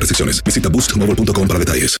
restricciones. Visita boostmobile.com para detalles.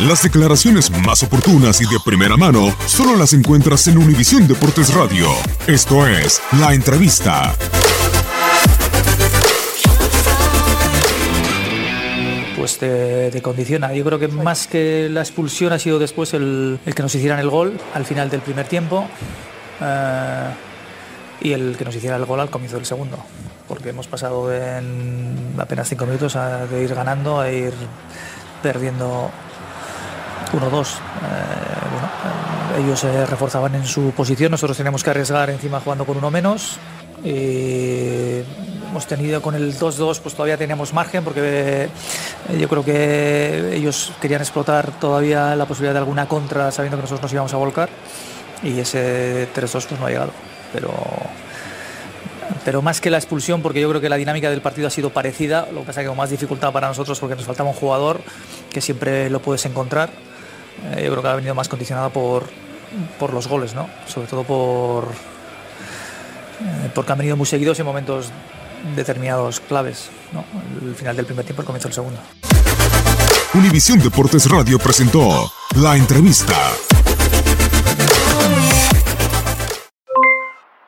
Las declaraciones más oportunas y de primera mano solo las encuentras en Univisión Deportes Radio. Esto es La Entrevista. pues te, te condiciona. Yo creo que más que la expulsión ha sido después el, el que nos hicieran el gol al final del primer tiempo eh, y el que nos hiciera el gol al comienzo del segundo, porque hemos pasado en apenas cinco minutos a, de ir ganando a ir perdiendo 1-2. Eh, bueno, eh, ellos se reforzaban en su posición, nosotros teníamos que arriesgar encima jugando con uno menos. Y hemos tenido con el 2-2, pues todavía teníamos margen porque eh, yo creo que ellos querían explotar todavía la posibilidad de alguna contra sabiendo que nosotros nos íbamos a volcar y ese 3-2 pues no ha llegado. Pero, pero más que la expulsión, porque yo creo que la dinámica del partido ha sido parecida, lo que pasa que con más dificultad para nosotros porque nos faltaba un jugador que siempre lo puedes encontrar. Eh, yo creo que ha venido más condicionada por, por los goles, ¿no? sobre todo por, eh, porque han venido muy seguidos en momentos determinados claves. ¿no? El final del primer tiempo, el comienzo del segundo. Univisión Deportes Radio presentó La Entrevista.